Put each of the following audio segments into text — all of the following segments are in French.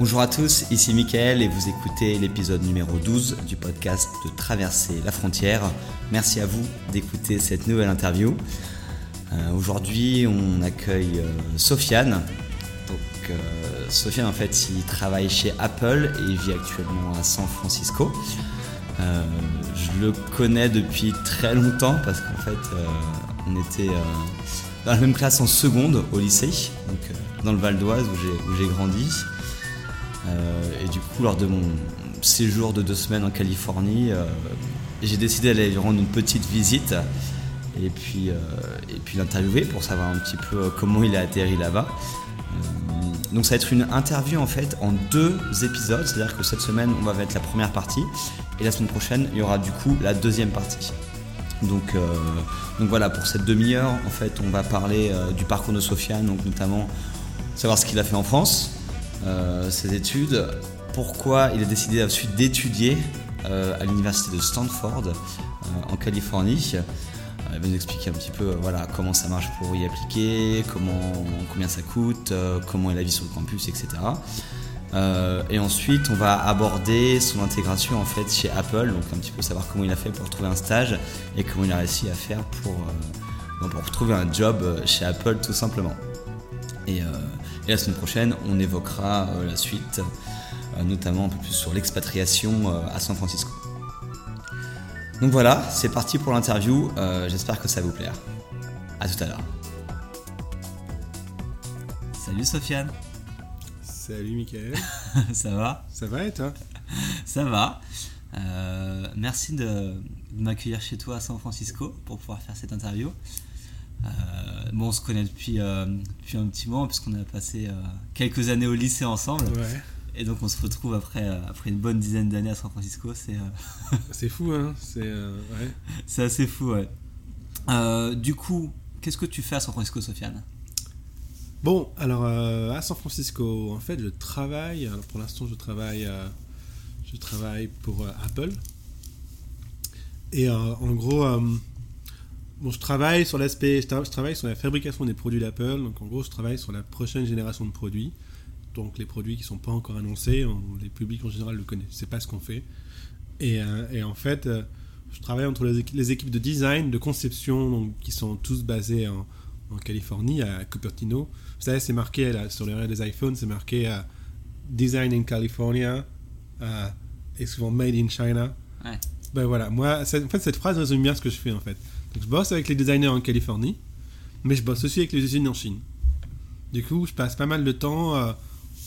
Bonjour à tous, ici Michael et vous écoutez l'épisode numéro 12 du podcast de Traverser la frontière. Merci à vous d'écouter cette nouvelle interview. Euh, Aujourd'hui, on accueille euh, Sofiane. Euh, Sofiane, en fait, il travaille chez Apple et vit actuellement à San Francisco. Je le connais depuis très longtemps parce qu'en fait, on était dans la même classe en seconde au lycée, donc dans le Val d'Oise où j'ai grandi. Euh, et du coup, lors de mon séjour de deux semaines en Californie, euh, j'ai décidé d'aller lui rendre une petite visite et puis, euh, l'interviewer pour savoir un petit peu comment il a atterri là-bas. Donc ça va être une interview en fait en deux épisodes, c'est-à-dire que cette semaine on va mettre la première partie et la semaine prochaine il y aura du coup la deuxième partie. Donc, voilà, pour cette demi-heure, en fait, on va parler du parcours de Sofiane, donc notamment savoir ce qu'il a fait en France, ses études, pourquoi il a décidé ensuite d'étudier euh, à l'université de Stanford euh, en Californie. Euh, il va nous expliquer un petit peu euh, voilà, comment ça marche pour y appliquer, combien ça coûte, euh, comment est la vie sur le campus, etc. Euh, et ensuite, on va aborder son intégration en fait chez Apple, donc un petit peu savoir comment il a fait pour trouver un stage et comment il a réussi à faire pour, euh, pour trouver un job euh, chez Apple tout simplement. Euh, et la semaine prochaine, on évoquera euh, la suite, euh, notamment un peu plus sur l'expatriation euh, à San Francisco. Donc voilà, c'est parti pour l'interview. Euh, J'espère que ça va vous plaire. À tout à l'heure. Salut Sofiane, Salut Mickaël, ça va? Ça va et toi? Ça va. Euh, merci de, de m'accueillir chez toi à San Francisco pour pouvoir faire cette interview. Euh, bon, on se connaît depuis, euh, depuis un petit moment puisqu'on a passé euh, quelques années au lycée ensemble. Ouais, Et donc on se retrouve après, euh, après une bonne dizaine d'années à San Francisco. C'est euh, c'est fou hein, c'est euh, ouais. assez fou, ouais. Du coup, qu'est-ce que tu fais à San Francisco, Sofiane? Bon, alors à San Francisco, en fait, je travaille. Alors pour l'instant, je travaille, je travaille pour Apple. Et en gros, bon, je travaille sur l'aspect, je, tra- je travaille sur la fabrication des produits d'Apple. Donc en gros, je travaille sur la prochaine génération de produits. Donc les produits qui sont pas encore annoncés, on- les publics en général le connaissent, pas ce qu'on fait. Et, euh, et en fait, euh, je travaille entre les, équi- les équipes de design, de conception, donc, qui sont tous basées en, en Californie, à Cupertino. Vous savez, c'est marqué là, sur les des iPhones, c'est marqué euh, Design in California euh, et souvent Made in China. Ouais. Ben voilà, moi, en fait, cette phrase résume bien ce que je fais en fait. Donc, je bosse avec les designers en Californie, mais je bosse aussi avec les usines en Chine. Du coup, je passe pas mal de temps euh,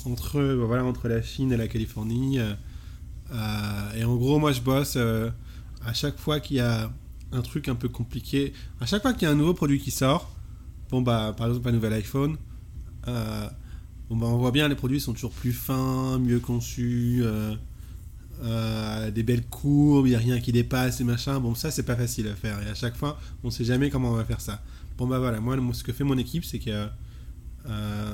entre, euh, voilà, entre la Chine et la Californie. euh, et en gros, moi, je bosse à chaque fois qu'il y a un truc un peu compliqué. À chaque fois qu'il y a un nouveau produit qui sort, bon, bah, par exemple, un nouvel iPhone, bah, on voit bien les produits sont toujours plus fins, mieux conçus. Euh, euh, des belles courbes, il n'y a rien qui dépasse et machin. Bon, ça, c'est pas facile à faire. Et à chaque fois, on sait jamais comment on va faire ça. Bon, bah voilà, moi, ce que fait mon équipe, c'est que. euh,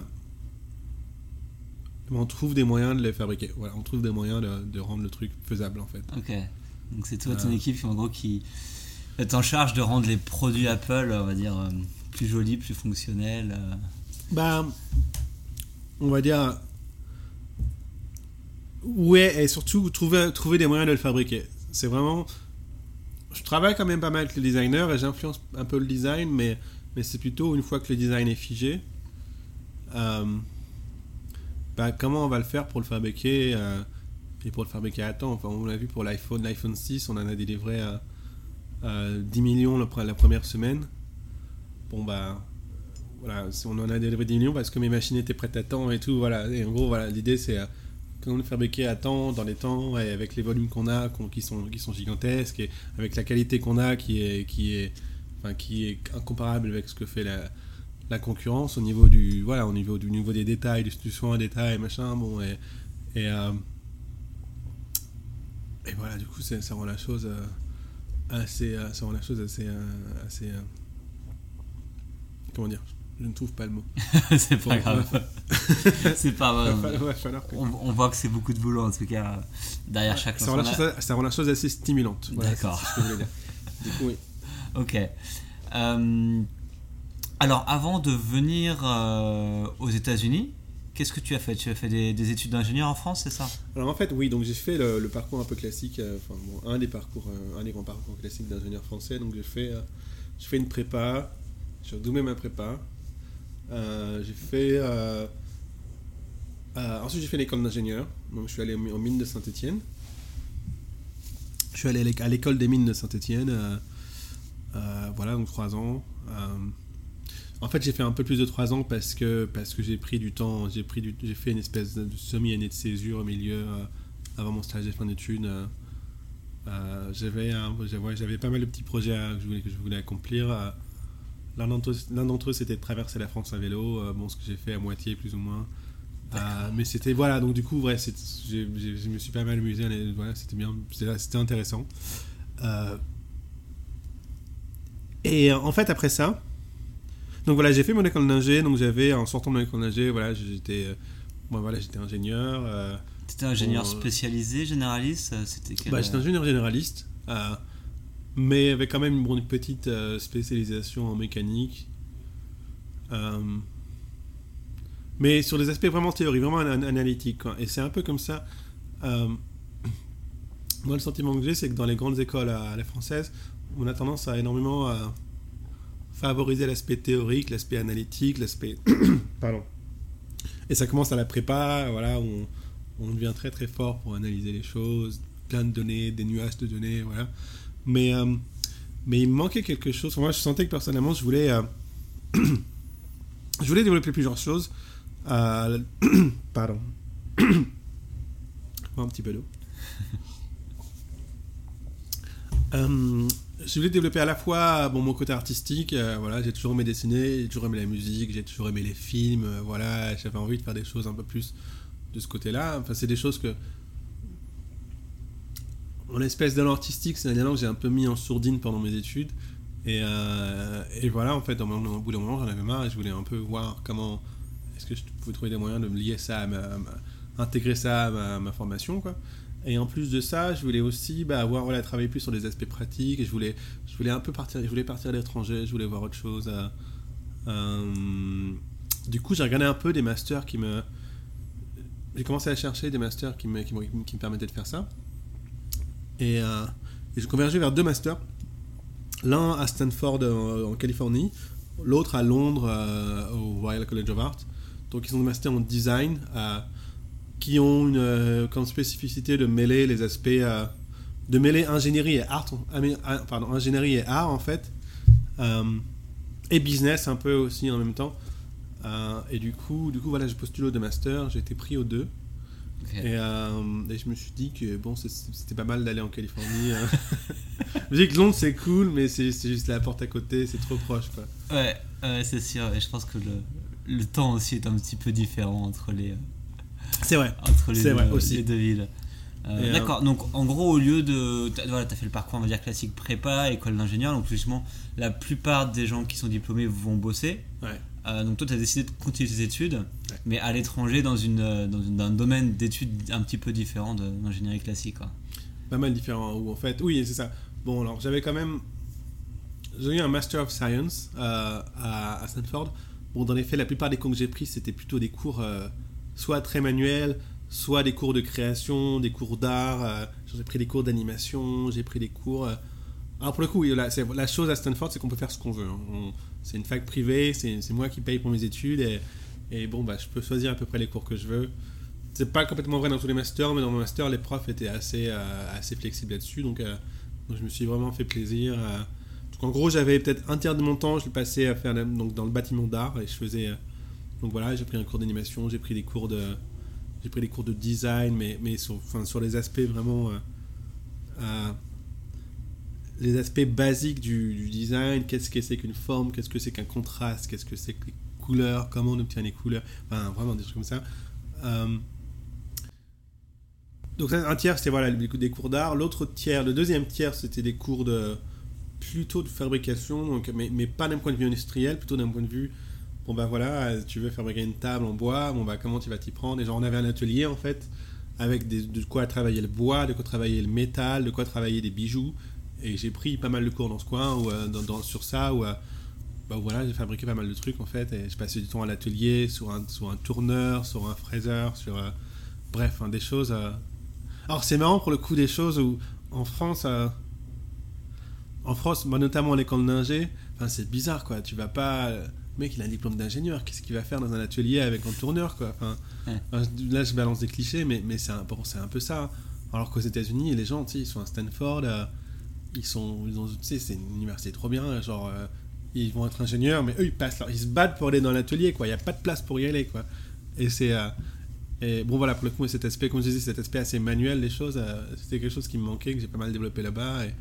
on trouve des moyens de les fabriquer. Voilà, on trouve des moyens de, de rendre le truc faisable, en fait. Ok. Donc c'est toi, ton Euh. équipe, en gros, qui est en charge de rendre les produits Apple, on va dire, euh, plus jolis, plus fonctionnels. euh. Bah, on va dire. Ouais, et surtout trouver, trouver des moyens de le fabriquer. C'est vraiment. Je travaille quand même pas mal avec les designers et j'influence un peu le design, mais, mais c'est plutôt une fois que le design est figé. euh, bah, comment on va le faire pour le fabriquer euh, et pour le fabriquer à temps? Enfin, on l'a vu pour l'iPhone, l'iPhone 6, on en a délivré à, à 10 millions la, pre- la première semaine. Bon, bah, voilà, on en a délivré 10 millions parce que mes machines étaient prêtes à temps et tout, voilà. Et en gros, voilà, l'idée c'est euh, comment le fabriquer à temps, dans les temps, et avec les volumes qu'on a, qui, sont, qui sont gigantesques, et avec la qualité qu'on a qui est, qui est, enfin, qui est incomparable avec ce que fait la, la concurrence au niveau du, voilà, au niveau du niveau des détails, du, soin en détail, machin, bon, et, et, euh, voilà, du coup, ça, ça rend la chose euh, assez, euh, ça rend la chose assez, euh, assez, euh, comment dire Je ne trouve pas le mot. c'est pas grave. c'est pas grave. que- On, on voit que c'est beaucoup de boulot en tout cas derrière chaque ça rend, la ça rend la chose assez stimulante. Voilà, D'accord. c'est ce que je voulais dire. Du coup, oui. Ok. Euh, alors, avant de venir euh, aux États-Unis, qu'est-ce que tu as fait? Tu as fait des, des études d'ingénieur en France, c'est ça? Alors en fait, oui, donc j'ai fait le, le parcours un peu classique, euh, enfin bon, un des parcours, un des grands parcours classiques d'ingénieur français. Donc j'ai fait, j'ai fait une prépa, j'ai redoublé ma prépa. Euh, j'ai fait, euh, euh, ensuite j'ai fait l'école d'ingénieur. Donc je suis allé en mine de Saint-Étienne. Je suis allé à l'éc- à l'école des mines de Saint-Étienne. voilà, donc trois ans. En fait, j'ai fait un peu plus de 3 ans parce que, parce que j'ai pris du temps, j'ai pris j'ai fait une espèce de semi-année de césure au milieu, avant mon stage de fin d'études. j'avais, j'avais, j'avais pas mal de petits projets que je voulais accomplir. L'un, d'entre, eux, c'était de traverser la France à vélo, euh, bon, ce que j'ai fait à moitié plus ou moins. Euh, mais c'était, voilà, donc du coup, ouais, je me suis pas mal amusé, voilà, c'était bien, c'était, intéressant. Euh, et en fait, après ça, donc voilà, j'ai fait mon école d'ingé. Donc j'avais, en sortant de mon école d'ingé, voilà, j'étais, euh, bon, voilà, j'étais ingénieur. euh, Tu étais ingénieur Bon, spécialisé, généraliste C'était quel, bah, j'étais ingénieur généraliste, mais avec quand même une, petite euh, spécialisation en mécanique. Euh, mais sur des aspects vraiment théoriques, vraiment an- analytiques. quoi. Et c'est un peu comme ça. euh, moi, le sentiment que j'ai, c'est que dans les grandes écoles à, la française, on a tendance à énormément favoriser l'aspect théorique, l'aspect analytique, l'aspect. Pardon. Et ça commence à la prépa, voilà, où on, on devient très très fort pour analyser les choses, plein de données, des nuages de données, voilà. Mais, euh, mais il me manquait quelque chose. Moi, je sentais que personnellement, je voulais, euh, je voulais développer plusieurs choses. Euh, Pardon. Un petit peu d'eau. Euh, je voulais développer à la fois bon, mon côté artistique. voilà, j'ai toujours aimé dessiner, j'ai toujours aimé la musique, j'ai toujours aimé les films. voilà, j'avais envie de faire des choses un peu plus de ce côté-là. Enfin, c'est des choses que mon espèce d'élan artistique, c'est un élan que j'ai un peu mis en sourdine pendant mes études. Et, euh, et voilà, en fait, au, bout d'un moment, j'en avais marre et je voulais un peu voir comment est-ce que je pouvais trouver des moyens de me lier ça intégrer ça à ma, ma formation, quoi. Et en plus de ça, je voulais aussi bah, avoir, voilà, travailler plus sur des aspects pratiques. Et je voulais, je voulais un peu partir, je voulais partir à l'étranger, je voulais voir autre chose. euh, euh, du coup, j'ai regardé un peu des masters qui me. J'ai commencé à chercher des masters qui me, qui me, qui me permettaient de faire ça. Et, euh, et j'ai convergé vers deux masters. L'un à Stanford euh, en, Californie, l'autre à Londres euh, au Royal College of Art. Donc ils sont des masters en design euh, qui ont une comme spécificité de mêler les aspects de mêler ingénierie et art, ah, pardon, ingénierie et art en fait, et business un peu aussi en même temps. Et du coup, du coup voilà, j'ai postulé aux deux masters, j'ai été pris aux deux. Et, euh, et je me suis dit que bon, c'était pas mal d'aller en Californie. je me dis que Londres c'est cool, mais c'est juste la porte à côté, c'est trop proche quoi. Ouais, ouais, c'est sûr. Et je pense que le, le temps aussi est un petit peu différent entre les, C'est vrai. entre les, C'est deux, vrai, aussi. les deux villes. Euh, euh, D'accord, donc en gros, au lieu de. T'as voilà, as fait le parcours, on va dire, classique prépa, école d'ingénieur, donc justement, la plupart des gens qui sont diplômés vont bosser. Ouais. Euh, donc toi, tu as décidé de continuer tes études, mais à l'étranger, dans, une, dans, une- dans un domaine d'études un petit peu différent de l'ingénierie classique. Quoi. Pas mal différent. Ou en fait, oui, c'est ça. Bon, alors j'avais quand même. J'ai eu un Master of Science euh, à, à Stanford. Bon, dans les faits, la plupart des cours que j'ai pris, c'était plutôt des cours soit très manuels, soit des cours de création, des cours d'art. euh, j'ai pris des cours d'animation, j'ai pris des cours. euh, Alors pour le coup, la, chose à Stanford, c'est qu'on peut faire ce qu'on veut. hein. C'est une fac privée, c'est moi qui paye pour mes études et, bon, bah, je peux choisir à peu près les cours que je veux. C'est pas complètement vrai dans tous les masters, mais dans mon master, les profs étaient assez, euh, flexibles là-dessus. Donc, je me suis vraiment fait plaisir. Donc en gros, j'avais peut-être un tiers de mon temps, je le passais à faire donc, dans le bâtiment d'art et je faisais. donc voilà, j'ai pris un cours d'animation, j'ai pris des cours de, j'ai pris des cours de design, mais, mais sur, enfin, sur les aspects vraiment. euh, euh, les aspects basiques du, design, qu'est-ce que c'est qu'une forme, qu'est-ce que c'est qu'un contraste, qu'est-ce que c'est que les couleurs, comment on obtient les couleurs, enfin vraiment des trucs comme ça. Euh, Donc un tiers c'était voilà des cours d'art, l'autre tiers, le deuxième tiers c'était des cours de plutôt de fabrication, donc, mais, mais pas d'un point de vue industriel, plutôt d'un point de vue bon bah voilà, tu veux fabriquer une table en bois, bon bah comment tu vas t'y prendre? Et genre on avait un atelier en fait avec de quoi travailler le bois, de quoi travailler le métal, de quoi travailler des bijoux. Et j'ai pris pas mal de cours dans ce coin ou euh, dans, sur ça où, euh, bah, voilà, j'ai fabriqué pas mal de trucs en fait. Et je passais du temps à l'atelier sur un, sur un tourneur, sur un fraiseur, sur euh, bref, hein, des choses. Alors c'est marrant pour le coup des choses où en France, en France, moi, notamment à l'école d'ingé, c'est bizarre quoi. Tu vas pas mec, il a un diplôme d'ingénieur, qu'est-ce qu'il va faire dans un atelier avec un tourneur, quoi? Enfin, Là, je balance des clichés, mais, mais c'est un, un peu ça. Alors qu'aux États-Unis, les gens, ils sont à Stanford, euh, ils sont, ils ont, c'est une université trop bien, genre, euh, ils vont être ingénieurs, mais eux, ils passent, ils se battent pour aller dans l'atelier, quoi. Il n'y a pas de place pour y aller, quoi. Et c'est, euh, bon, voilà, pour le coup, cet aspect, comme je disais, cet aspect assez manuel des choses, c'était quelque chose qui me manquait, que j'ai pas mal développé là-bas. Et,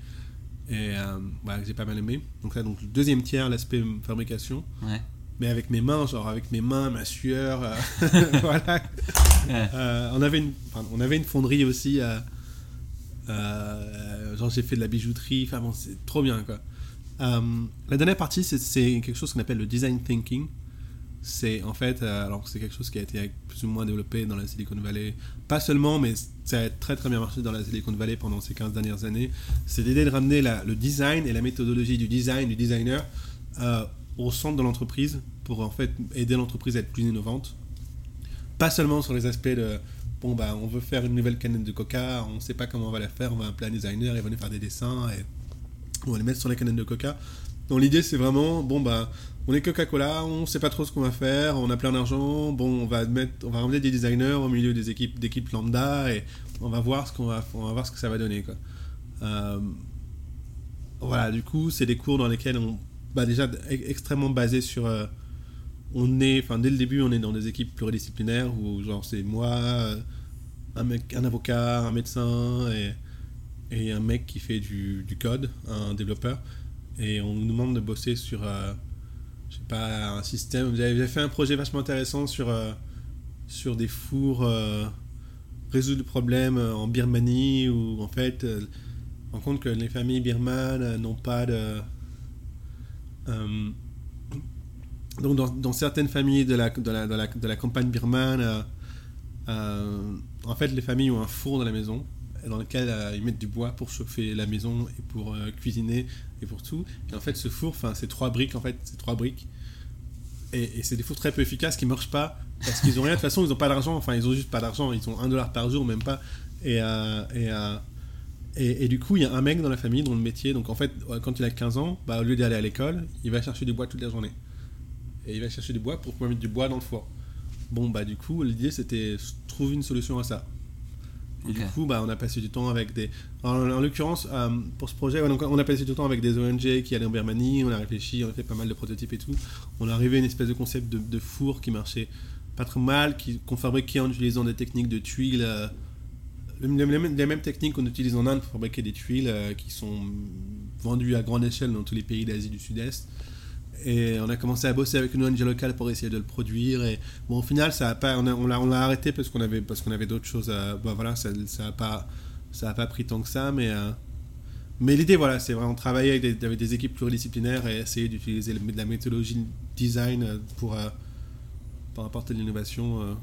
et euh, j'ai pas mal aimé. Donc là, donc le deuxième tiers, l'aspect fabrication. Mais avec mes mains, genre avec mes mains, ma sueur. Euh, voilà. Euh, on, avait une, on avait une fonderie aussi. genre j'ai fait de la bijouterie. Enfin bon, c'est trop bien quoi. la dernière partie, c'est quelque chose qu'on appelle le design thinking c'est en fait, euh, alors c'est quelque chose qui a été plus ou moins développé dans la Silicon Valley, pas seulement, mais ça a très très bien marché dans la Silicon Valley pendant ces 15 dernières années, c'est l'idée de ramener le design et la méthodologie du design, du designer, euh, au centre de l'entreprise pour en fait aider l'entreprise à être plus innovante. Pas seulement sur les aspects de, bon bah on veut faire une nouvelle canette de coca, on ne sait pas comment on va la faire, on va appeler un designer, il va nous faire des dessins et on va les mettre sur la canette de coca. Donc l'idée c'est vraiment, bon bah on est Coca-Cola, on sait pas trop ce qu'on va faire, on a plein d'argent, bon, on va mettre, on va ramener des designers au milieu des équipes, d'équipes lambda et on va voir ce qu'on va, on va voir ce que ça va donner. Euh, voilà, du coup, c'est des cours dans lesquels on, bah déjà extrêmement basé sur, euh, on est, enfin dès le début, on est dans des équipes pluridisciplinaires où genre c'est moi, un mec, un avocat, un médecin et, un mec qui fait du, code, un développeur, et on nous demande de bosser sur euh, je sais pas, un système. Avez fait un projet vachement intéressant sur, euh, sur des fours euh, résoudre le problème euh, en Birmanie où en fait on compte que les familles birmanes n'ont pas de. donc dans, dans, certaines familles de la, de la, de la campagne birmane, en fait les familles ont un four dans la maison dans lequel ils mettent du bois pour chauffer la maison et pour cuisiner et pour tout. Et en fait, ce four, enfin, c'est trois briques, en fait, c'est trois briques. Et, c'est des fours très peu efficaces qui marchent pas parce qu'ils ont rien. De toute façon, ils ont pas d'argent. Enfin, ils ont juste pas d'argent. Ils ont un dollar par jour, même pas. Et, euh, euh, et, et, du coup, il y a un mec dans la famille dont le métier, donc en fait, quand il a 15 ans, bah, au lieu d'aller à l'école, il va chercher du bois toute la journée. Et il va chercher du bois pour pouvoir mettre du bois dans le four. Bon, bah, du coup, l'idée c'était trouver une solution à ça. Et du coup, bah, on a passé du temps avec des. En, l'occurrence, euh, pour ce projet, on a passé du temps avec des ONG qui allaient en Birmanie, on a réfléchi, on a fait pas mal de prototypes et tout. On est arrivé à une espèce de concept de, four qui marchait pas trop mal, qu'on fabriquait en utilisant des techniques de tuiles. Euh, les, mêmes techniques qu'on utilise en Inde pour fabriquer des tuiles euh, qui sont vendues à grande échelle dans tous les pays d'Asie du Sud-Est. Et on a commencé à bosser avec une ONG locale pour essayer de le produire. Et bon, au final, ça a pas, on l'a on arrêté parce qu'on avait, parce qu'on avait d'autres choses. À, bah, voilà, ça n'a pas, ça a pas pris tant que ça. Mais, euh, mais l'idée, voilà, c'est vraiment travailler avec des, avec des, équipes pluridisciplinaires et essayer d'utiliser de la méthodologie design pour, euh, pour apporter de l'innovation euh,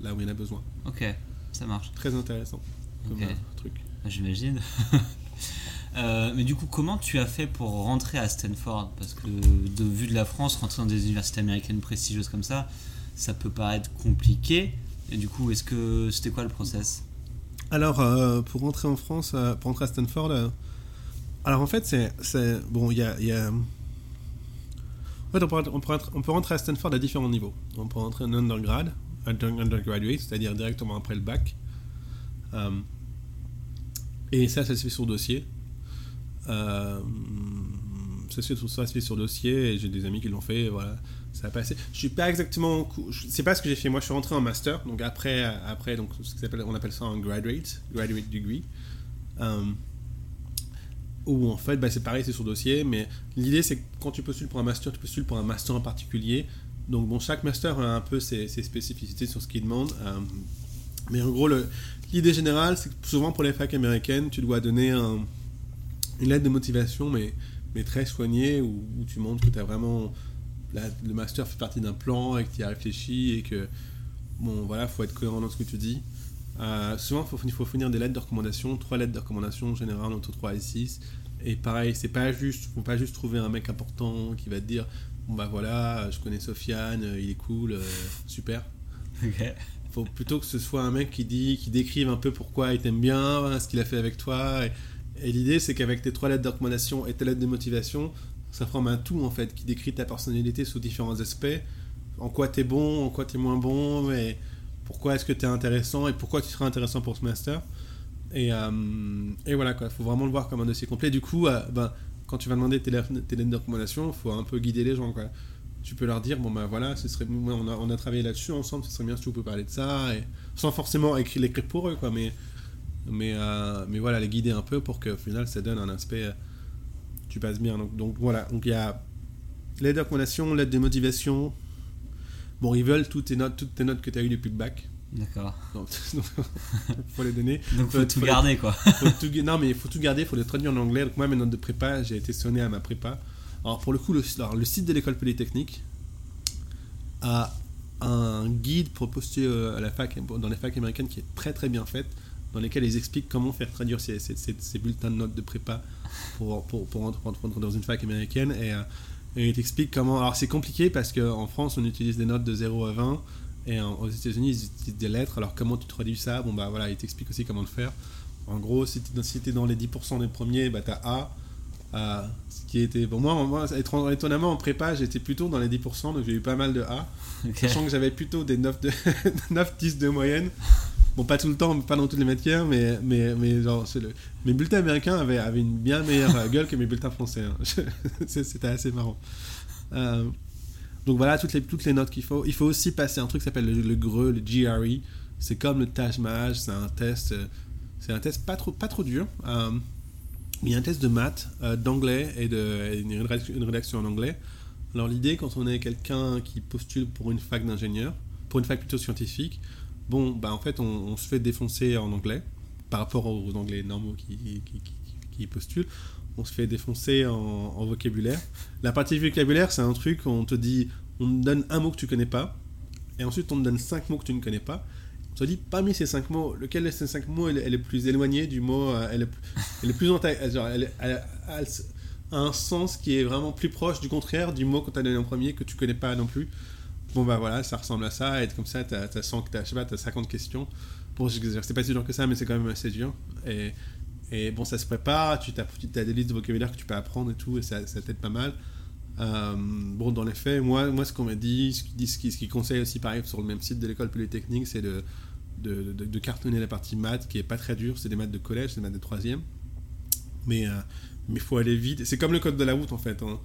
là où il y en a besoin. Ok, ça marche. Très intéressant comme truc. J'imagine. Euh, mais du coup, comment tu as fait pour rentrer à Stanford? Parce que de vue de la France, rentrer dans des universités américaines prestigieuses comme ça, ça peut paraître compliqué. Et du coup, est-ce que c'était quoi le process? Alors, euh, pour rentrer en France, euh, pour rentrer à Stanford, alors en fait, c'est bon, il y a. En fait, on peut, on, on peut, rentrer à Stanford à différents niveaux. On peut rentrer en undergrad, undergraduate, c'est-à-dire directement après le bac. et ça, ça se fait sur dossier. Euh, ça se, fait sur dossier et j'ai des amis qui l'ont fait. voilà, ça a passé. Je suis pas exactement. C'est pas ce que j'ai fait. Moi, je suis rentré en master. Donc après, après donc on appelle ça un graduate, graduate degree. Euh, où en fait, bah, c'est pareil, c'est sur dossier. Mais l'idée, c'est que quand tu postules pour un master, tu postules pour un master en particulier. Donc bon, chaque master a un peu ses, spécificités sur ce qu'il demande. Euh, Mais en gros, l'idée générale, c'est que souvent pour les facs américaines, tu dois donner un- une lettre de motivation, mais, mais très soignée, où, où tu montres que tu as vraiment. la- le master fait partie d'un plan et que tu y as réfléchi et que. Bon, voilà, faut être cohérent dans ce que tu dis. Euh, souvent, il faut fournir des lettres de recommandation, trois lettres de recommandation en général, entre 3 et 6. Et pareil, c'est pas juste, faut pas juste trouver un mec important qui va te dire Bon bah voilà, je connais Sofiane, euh, il est cool, euh, super. Ok. Faut plutôt que ce soit un mec qui dit, qui décrive un peu pourquoi il t'aime bien, ce qu'il a fait avec toi. Et, et l'idée, c'est qu'avec tes trois lettres de et tes lettres de motivation, ça forme un tout en fait qui décrit ta personnalité sous différents aspects. En quoi t'es bon, en quoi t'es moins bon, mais pourquoi est-ce que t'es intéressant et pourquoi tu seras intéressant pour ce master. Et, euh, et voilà quoi, faut vraiment le voir comme un dossier complet. Du coup, euh, ben, quand tu vas demander tes lettres, tes lettres de recommandation, faut un peu guider les gens quoi. Tu peux leur dire bon ben voilà, ce serait, on, a, travaillé là-dessus ensemble, ce serait bien si tu peux parler de ça, et, sans forcément écrire l'écrire pour eux quoi, mais mais euh, mais voilà les guider un peu pour qu'au final ça donne un aspect euh, tu passes bien. Donc, donc voilà, donc il y a l'aide de recommandation, l'aide de motivation. Bon, ils veulent toutes tes notes, toutes tes notes que tu as eues depuis le bac. D'accord. Donc, faut les donner. Donc faut Faut- tout faut- garder quoi. Faut tout gu- non, mais il faut tout garder, il faut les traduire en anglais. Donc moi, mes notes de prépa, j'ai été sonné à ma prépa. Alors pour le coup, le, alors, le site de l'école polytechnique a un guide pour postuler euh, à la fac, dans les facs américaines qui est très très bien faite, dans lesquels ils expliquent comment faire traduire ces, ces- ces- ces bulletins de notes de prépa pour, pour, pour, entrer, pour entrer dans une fac américaine. Et, euh, et ils t'expliquent comment... Alors c'est compliqué parce qu'en France, on utilise des notes de 0 à 20. Et en- aux États-Unis, ils utilisent des lettres. Alors, comment tu traduis ça? Bon, bah voilà, ils t'expliquent aussi comment le faire. En gros, si tu si t'es dans les 10% des premiers, bah t'as A. euh, ce qui était. Bon, moi, moi, étonnamment, en prépa, j'étais plutôt dans les 10%, donc j'ai eu pas mal de A. Sachant que j'avais plutôt des 9, de 9 10 de moyenne. Bon, pas tout le temps, pas dans toutes les matières, mais, mais, genre, mes bulletins américains avaient, avaient une bien meilleure euh, gueule que mes bulletins français. hein. C'était assez marrant. Euh, donc voilà, toutes les, toutes les notes qu'il faut. Il faut aussi passer un truc qui s'appelle le, GRE, le GRE. C'est comme le Taj Mahal, c'est un test. euh, C'est un test pas trop, pas trop dur. Il y a un test de maths, d'anglais et, de, une, rédaction, une rédaction en anglais. Alors l'idée, quand on est quelqu'un qui postule pour une fac d'ingénieur, pour une fac plutôt scientifique, bon, bah en fait, on, se fait défoncer en anglais par rapport aux anglais normaux qui, postulent. On se fait défoncer en, vocabulaire. La partie vocabulaire, c'est un truc où on te dit, on te donne un mot que tu connais pas, et ensuite on te donne cinq mots que tu ne connais pas. On te dit, parmi ces cinq mots, lequel de ces cinq mots est, le- est le plus éloigné du mot, euh, est le, est plus genre, elle, elle- elle- a un sens qui est vraiment plus proche du contraire du mot qu'on t'a donné en premier que tu connais pas non plus. Bon bah voilà, ça ressemble à ça, et comme ça, t'as, t'as, 100 t'as, je sais pas, t'as 50 questions. Bon, c'est pas si dur que ça, mais c'est quand même assez dur. Et, et bon, ça se prépare, tu as des listes de vocabulaire que tu peux apprendre et tout, et ça, ça t'aide pas mal. Euh, bon, dans les faits, moi, moi ce qu'on m'a dit, ce qu'ils conseillent aussi, pareil, sur le même site de l'école polytechnique, c'est de, de, cartonner la partie maths, qui est pas très dure, c'est des maths de collège, c'est des maths de troisième. Mais euh, il faut aller vite. C'est comme le code de la route, en fait. hein.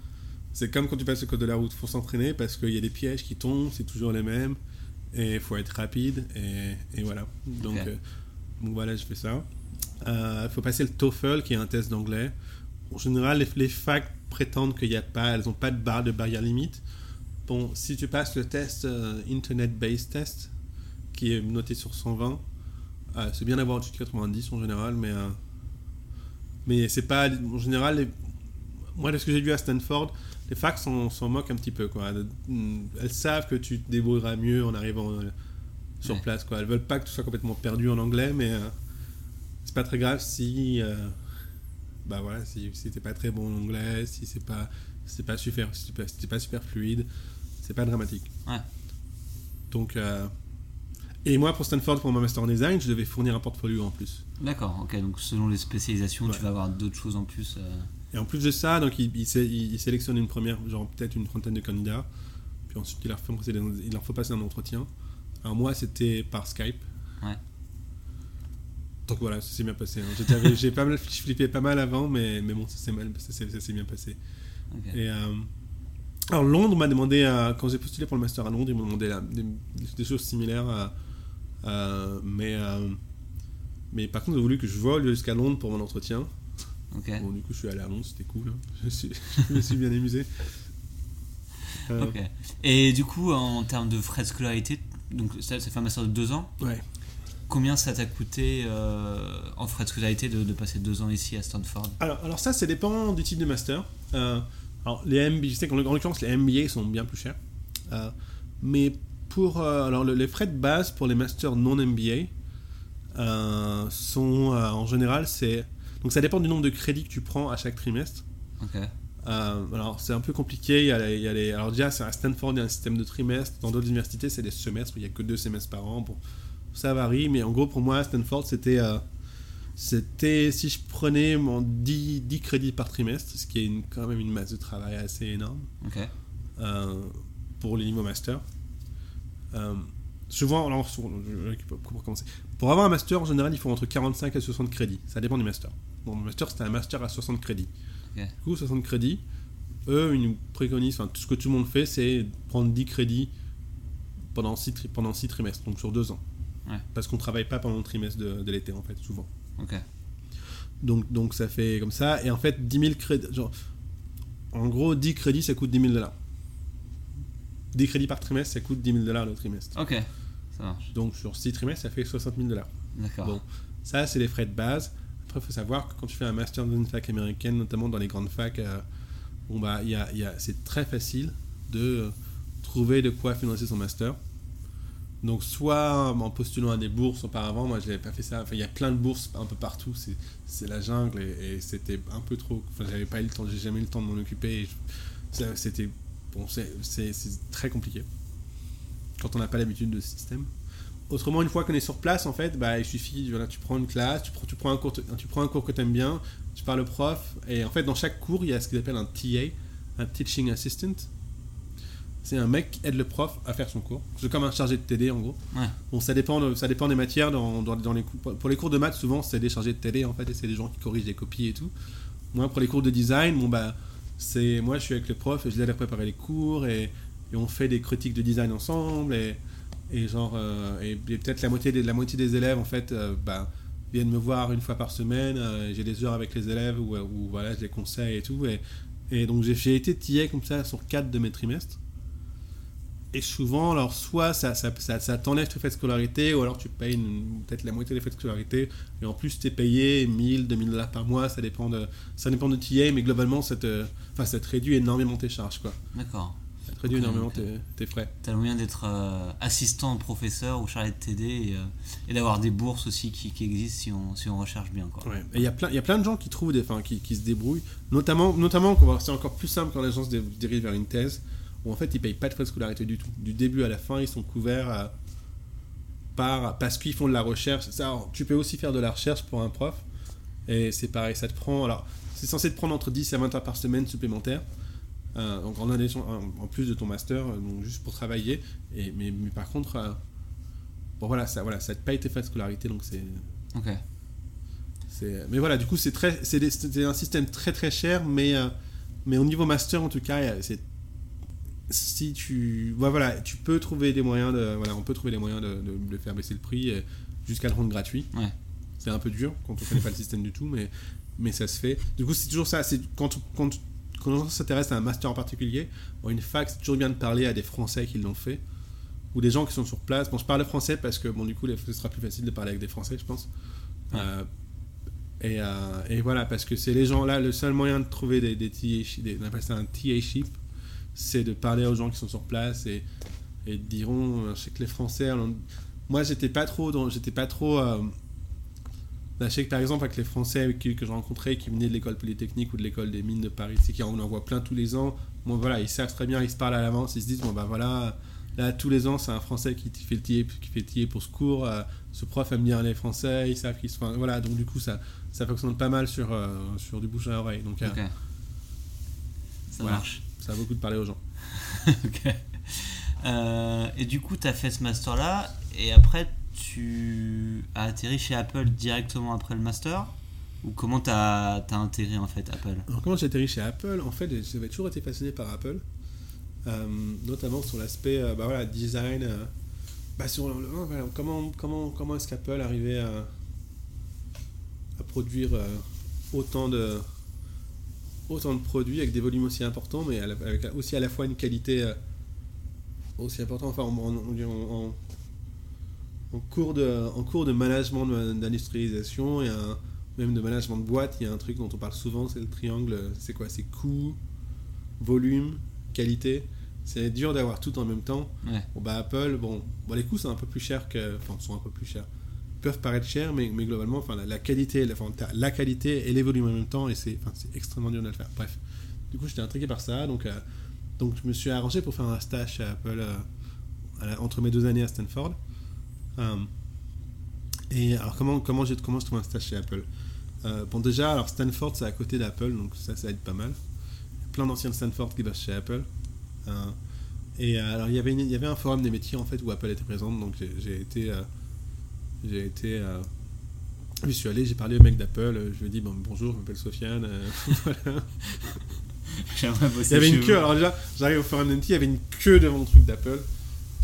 C'est comme quand tu passes le code de la route, faut s'entraîner parce qu'il y a des pièges qui tombent, c'est toujours les mêmes, et il faut être rapide, et, et voilà. Donc, euh, donc voilà, je fais ça. Il faut passer le TOEFL, qui est un test d'anglais. En général, les, les facs prétendent qu'il n'y a pas, elles n'ont pas de barre de barrière limite. Bon, si tu passes le test euh, Internet Based Test, qui est noté sur 120, euh, c'est bien d'avoir de 90 en général, mais euh, mais c'est pas en général. les- moi, de ce que j'ai vu à Stanford, les facs s'en moquent un petit peu, quoi. Mm, Elles savent que tu te débrouilleras mieux en arrivant euh, sur Ouais. place, quoi. Elles veulent pas que tu sois complètement perdu en anglais, mais euh, c'est pas très grave si euh, bah voilà, si, si t'es pas très bon en anglais, si c'est pas si pas super si pas, si pas super fluide, c'est pas dramatique. Ouais. Donc euh, et moi pour Stanford pour mon master en design, je devais fournir un portfolio en plus. D'accord, ok, donc selon les spécialisations, Ouais. tu vas avoir d'autres choses en plus. euh, Et en plus de ça, donc il, il, sé- il- il sélectionne une première, genre peut-être une trentaine de candidats, puis ensuite il leur, fait passer des- il leur faut passer un entretien. Alors moi c'était par Skype. Ouais. Donc voilà, ça s'est bien passé. hein. J'ai pas mal flippé pas mal avant, mais, mais bon, ça s'est mal- ça s'est- ça s'est bien passé. Et, euh, alors Londres m'a demandé, euh, quand j'ai postulé pour le master à Londres, ils m'ont demandé là, des, des choses similaires, euh, euh, mais, euh, mais par contre ils ont voulu que je vole jusqu'à Londres pour mon entretien. Bon, du coup, je suis allé à Londres, c'était cool. hein. Je, suis- je me suis bien amusé. Euh, Ok. Et du coup, en termes de frais de scolarité, donc ça, ça fait un master de deux ans. Ouais. combien ça t'a coûté euh, en frais de scolarité de, de passer deux ans ici à Stanford? Alors, alors ça, ça dépend du type de master. Euh, alors les MBA, je sais qu'en en l'occurrence les MBA sont bien plus chers. Euh, mais pour alors le- les frais de base pour les masters non MBA sont en général c'est donc ça dépend du nombre de crédits que tu prends à chaque trimestre. Euh, alors c'est un peu compliqué. Il y a les, il y a les- alors déjà à Stanford il y a un système de trimestre. Dans d'autres universités c'est des semestres où il y a que deux semestres par an. Bon, ça varie, mais en gros pour moi à Stanford c'était euh, c'était si je prenais mon 10, 10 crédits par trimestre, ce qui est une- quand même une masse de travail assez énorme euh, pour les niveaux master. Souvent, alors, sur- je- pour, pour commencer, pour avoir un master en général il faut entre 45 et 60 crédits. Ça dépend du master. Bon, mon master c'était un master à 60 crédits. Du coup, 60 crédits, eux, ils nous préconisent, enfin, tout ce que tout le monde fait, c'est prendre 10 crédits pendant 6, pendant six trimestres, donc sur 2 ans. Ouais. Parce qu'on travaille pas pendant le trimestre de, de l'été, en fait, souvent. Donc, donc ça fait comme ça. Et en fait, 10 000 crédits. Genre, en gros, 10 crédits, ça coûte 10 000 dollars. 10 crédits par trimestre, ça coûte 10 000 dollars le trimestre. Ok. Ça marche. Donc, sur 6 trimestres, ça fait 60 000 dollars. D'accord. Bon. Ça, c'est les frais de base. Il faut savoir que quand tu fais un master dans une fac américaine, notamment dans les grandes facs, euh, bon, bah, y y a- c'est très facile de trouver de quoi financer son master. Donc, soit en postulant à des bourses auparavant, moi je n'avais pas fait ça. Enfin, il y a plein de bourses un peu partout, c'est, la jungle et, c'était un peu trop. Enfin, j'avais pas eu le temps, j'ai jamais eu le temps de m'en occuper. c'était. Bon, c'est très compliqué quand on n'a pas l'habitude de ce système. Autrement, une fois qu'on est sur place, en fait, bah, il suffit, voilà, tu prends une classe, tu prends, tu prends, un, cours, tu prends un cours que tu aimes bien, tu parles au prof, et en fait, dans chaque cours, il y a ce qu'ils appellent un TA, un Teaching Assistant. C'est un mec qui aide le prof à faire son cours. C'est comme un chargé de TD, en gros. Ouais. Bon, ça dépend, de- ça dépend des matières. Dans, dans, dans les cours, pour les cours de maths, souvent, c'est des chargés de TD, en fait, et c'est des gens qui corrigent des copies et tout. Moi, pour les cours de design, bon, bah, c'est moi, je suis avec le prof et je l'aide à préparer les cours, et, et on fait des critiques de design ensemble, et, et genre, euh, et, peut-être la moitié, des, la moitié des élèves, en fait, euh, bah, viennent me voir une fois par semaine. euh, j'ai des heures avec les élèves où, voilà, je les conseille et tout. Et, donc, j'ai été TA comme ça sur quatre de mes trimestres. Et souvent, alors, soit ça, ça, ça, t'enlève tes frais de scolarité, ou alors tu payes peut-être la moitié des frais de scolarité, et en plus, tu es payé 1000, 2000 dollars par mois, ça dépend de, ça dépend de TA, mais globalement, ça ça te réduit énormément tes charges. D'accord. Ça te réduit énormément tes, tes frais. T'as le moyen d'être euh, assistant professeur ou chargé de TD et, euh, et d'avoir des bourses aussi qui, qui existent si on, si on recherche bien. Quoi. Ouais. Et il y a plein, de gens qui trouvent des, enfin, qui, qui se débrouillent, notamment, notamment, c'est encore plus simple quand les gens se dé- dirigent vers une thèse, où en fait ils payent pas de frais de scolarité du tout. Du début à la fin, ils sont couverts par, parce qu'ils font de la recherche. Ça, alors, tu peux aussi faire de la recherche pour un prof, et c'est pareil, ça te prend, alors, c'est censé te prendre entre 10 et 20 heures par semaine supplémentaires. Euh, donc en, addition- en- en plus de ton master, euh, donc juste pour travailler. Et, mais, mais par contre, euh, bon voilà, ça, voilà, ça te paye tes frais de scolarité, donc c'est, Ok. Mais voilà, du coup, c'est très, un système très très cher, mais, euh, mais au niveau master, en tout cas, c'est si tu, ouais, voilà, tu peux trouver des moyens de, voilà, on peut trouver des moyens de, de, de faire baisser le prix jusqu'à le rendre gratuit. Ouais. C'est un peu dur quand on connaît pas le système du tout, mais, mais ça se fait. Du coup, c'est toujours ça. C'est quand, quand, quand on s'intéresse à un master en particulier, une fac, c'est toujours bien de parler à des Français qui l'ont fait ou des gens qui sont sur place. Bon, je parle français parce que bon, du coup, ce sera plus facile de parler avec des Français, je pense. Ouais. Euh, et, euh, et voilà, parce que c'est les gens là, le seul moyen de trouver des, des TA, des- on appelle ça un TA ship, c'est de parler aux gens qui sont sur place et, et de diront, euh, je sais que les Français, on- moi j'étais pas trop, j'étais pas trop. euh, bah, je sais que par exemple avec les Français qui- que je rencontrais qui venaient de l'école polytechnique ou de l'école des mines de Paris, c'est qu'on en voit plein tous les ans. Bon voilà, ils savent très bien, ils se parlent à l'avance, ils se disent bon bah voilà, là tous les ans c'est un Français qui fait le TA, qui fait le pour ce cours, euh, ce prof aime bien les Français, ils savent qu'ils se, enfin, voilà donc du coup ça ça fonctionne pas mal sur euh, sur du bouche à oreille, donc euh. Ça Voilà. marche. ça a beaucoup de parler aux gens. ok. Et du coup, tu as fait ce master-là, et après, tu as atterri chez Apple directement après le master Ou comment tu as, atterri en fait Apple? Alors comment j'ai atterri chez Apple? En fait, j'avais toujours été fasciné par Apple, euh, notamment sur l'aspect euh, bah, voilà, design. euh, bah, sur comment comment, comment est-ce qu'Apple arrivait à, produire autant de autant de produits avec des volumes aussi importants, mais aussi à la fois une qualité aussi importante. Enfin, en, en- en- en- cours de, en cours de management d'industrialisation et un- même de management de boîte, il y a un truc dont on parle souvent, c'est le triangle. C'est quoi? C'est coût, volume, qualité. C'est dur d'avoir tout en même temps. Ouais. Bon, bah, Apple, bon, bon, les coûts sont un peu plus chers que. Enfin, sont un peu plus chers. Ils peuvent paraître chers, mais, mais globalement, enfin, la, la qualité, la, enfin, t'as la qualité et les volumes en même temps, et c'est enfin, c'est extrêmement dur de le faire. Bref. Du coup, j'étais intrigué par ça, donc, euh, donc je me suis arrangé pour faire un stage Apple euh, à la- entre mes deux années à Stanford. Euh, et alors, comment, comment, j'ai, comment je trouve un stage chez Apple? Euh, Bon, déjà, alors Stanford, c'est à côté d'Apple, donc ça, ça aide pas mal. Plein d'anciens de Stanford qui bossent chez Apple. Euh, et alors, il y, avait une- il y avait un forum des métiers, en fait, où Apple était présente, donc j'ai, j'ai été... j'ai été... je suis allé, j'ai parlé au mec d'Apple, je lui ai dit bon, bonjour, je m'appelle Sofiane. euh, voilà. Il y avait une vous. queue, alors déjà, j'arrive au forum d'NT, il y avait une queue devant le truc d'Apple.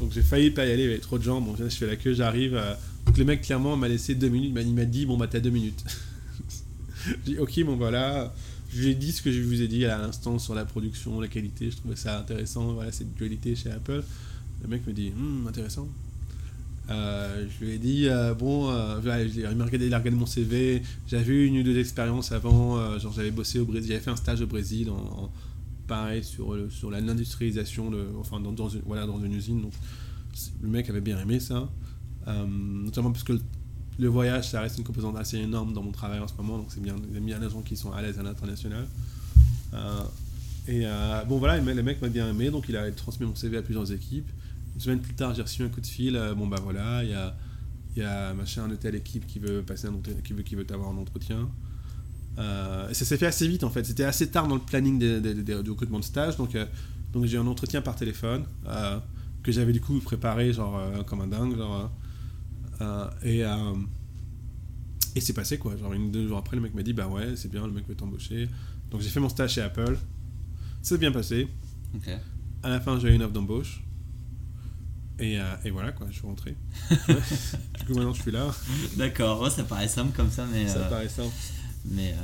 Donc j'ai failli pas y aller, il y avait trop de gens. Bon, je fais la queue, j'arrive. euh, Donc le mec, clairement, m'a laissé deux minutes. Il m'a dit, bon, bah, t'as deux minutes. J'ai dit, ok, bon, voilà. Je lui ai dit ce que je vous ai dit à l'instant sur la production, la qualité. Je trouvais ça intéressant. Voilà, cette dualité chez Apple. Le mec me dit, Hum, intéressant. Euh, je lui ai dit, euh, bon, euh, il m'a regardé, il a regardé mon CV. J'avais eu une ou deux expériences avant. euh, genre, j'avais bossé au Brésil, j'avais fait un stage au Brésil, en- pareil, sur, le- sur l'industrialisation, de, enfin, dans, une, voilà, dans une usine. Donc, le mec avait bien aimé ça. Euh, notamment parce que le, voyage, ça reste une composante assez énorme dans mon travail en ce moment. Donc, c'est bien, j'aime bien les gens qui sont à l'aise à l'international. Euh, et euh, bon, voilà, le mec m'a bien aimé, donc il a transmis mon CV à plusieurs équipes. Une semaine plus tard, j'ai reçu un coup de fil. euh, bon, bah voilà, il y a, y a machin, une telle équipe qui veut passer un qui veut, qui veut entretien. Euh, ça s'est fait assez vite en fait. C'était assez tard dans le planning des- des- des- du recrutement de stage. Donc, euh, donc j'ai eu un entretien par téléphone euh, que j'avais du coup préparé genre euh, comme un dingue. Genre, et et c'est passé quoi. Genre une, deux jours après, le mec m'a dit Bah ouais, c'est bien, le mec veut t'embaucher. Donc j'ai fait mon stage chez Apple. Ça s'est bien passé. À la fin, j'ai eu une offre d'embauche. Et, euh, et voilà quoi, je suis rentré. du coup, maintenant je suis là. D'accord, ouais, ça paraît simple comme ça, mais, Ça euh, paraît simple. Mais, euh,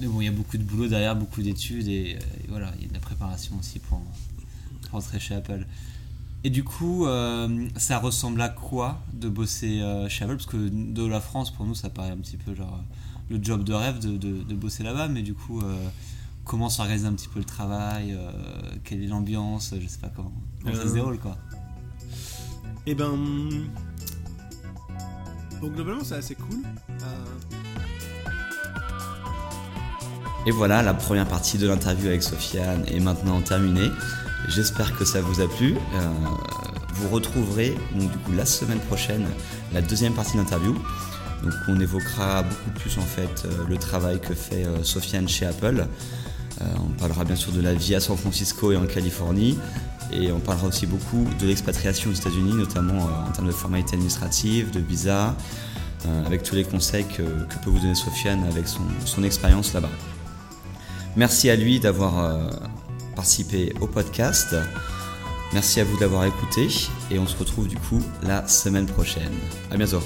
mais bon, il y a beaucoup de boulot derrière, beaucoup d'études et, euh, et voilà, il y a de la préparation aussi pour, pour rentrer chez Apple. Et du coup, euh, ça ressemble à quoi de bosser euh, chez Apple? Parce que de la France, pour nous, ça paraît un petit peu genre le job de rêve de, de, de bosser là-bas, mais du coup, euh, comment s'organise un petit peu le travail Quelle est l'ambiance Je sais pas comment, comment ça se déroule quoi. Et ben. Donc globalement, c'est assez cool. Et voilà, la première partie de l'interview avec Sofiane est maintenant terminée. J'espère que ça vous a plu. Euh, vous retrouverez du coup, la semaine prochaine la deuxième partie de l'interview. Donc on évoquera beaucoup plus en fait euh, le travail que fait euh, Sofiane chez Apple. On parlera bien sûr de la vie à San Francisco et en Californie. Et on parlera aussi beaucoup de l'expatriation aux États-Unis, notamment en termes de formalités administratives, de visa, avec tous les conseils que, peut vous donner Sofiane avec son expérience là-bas. Merci à lui d'avoir euh, participé au podcast. Merci à vous d'avoir écouté et on se retrouve du coup la semaine prochaine. À bientôt.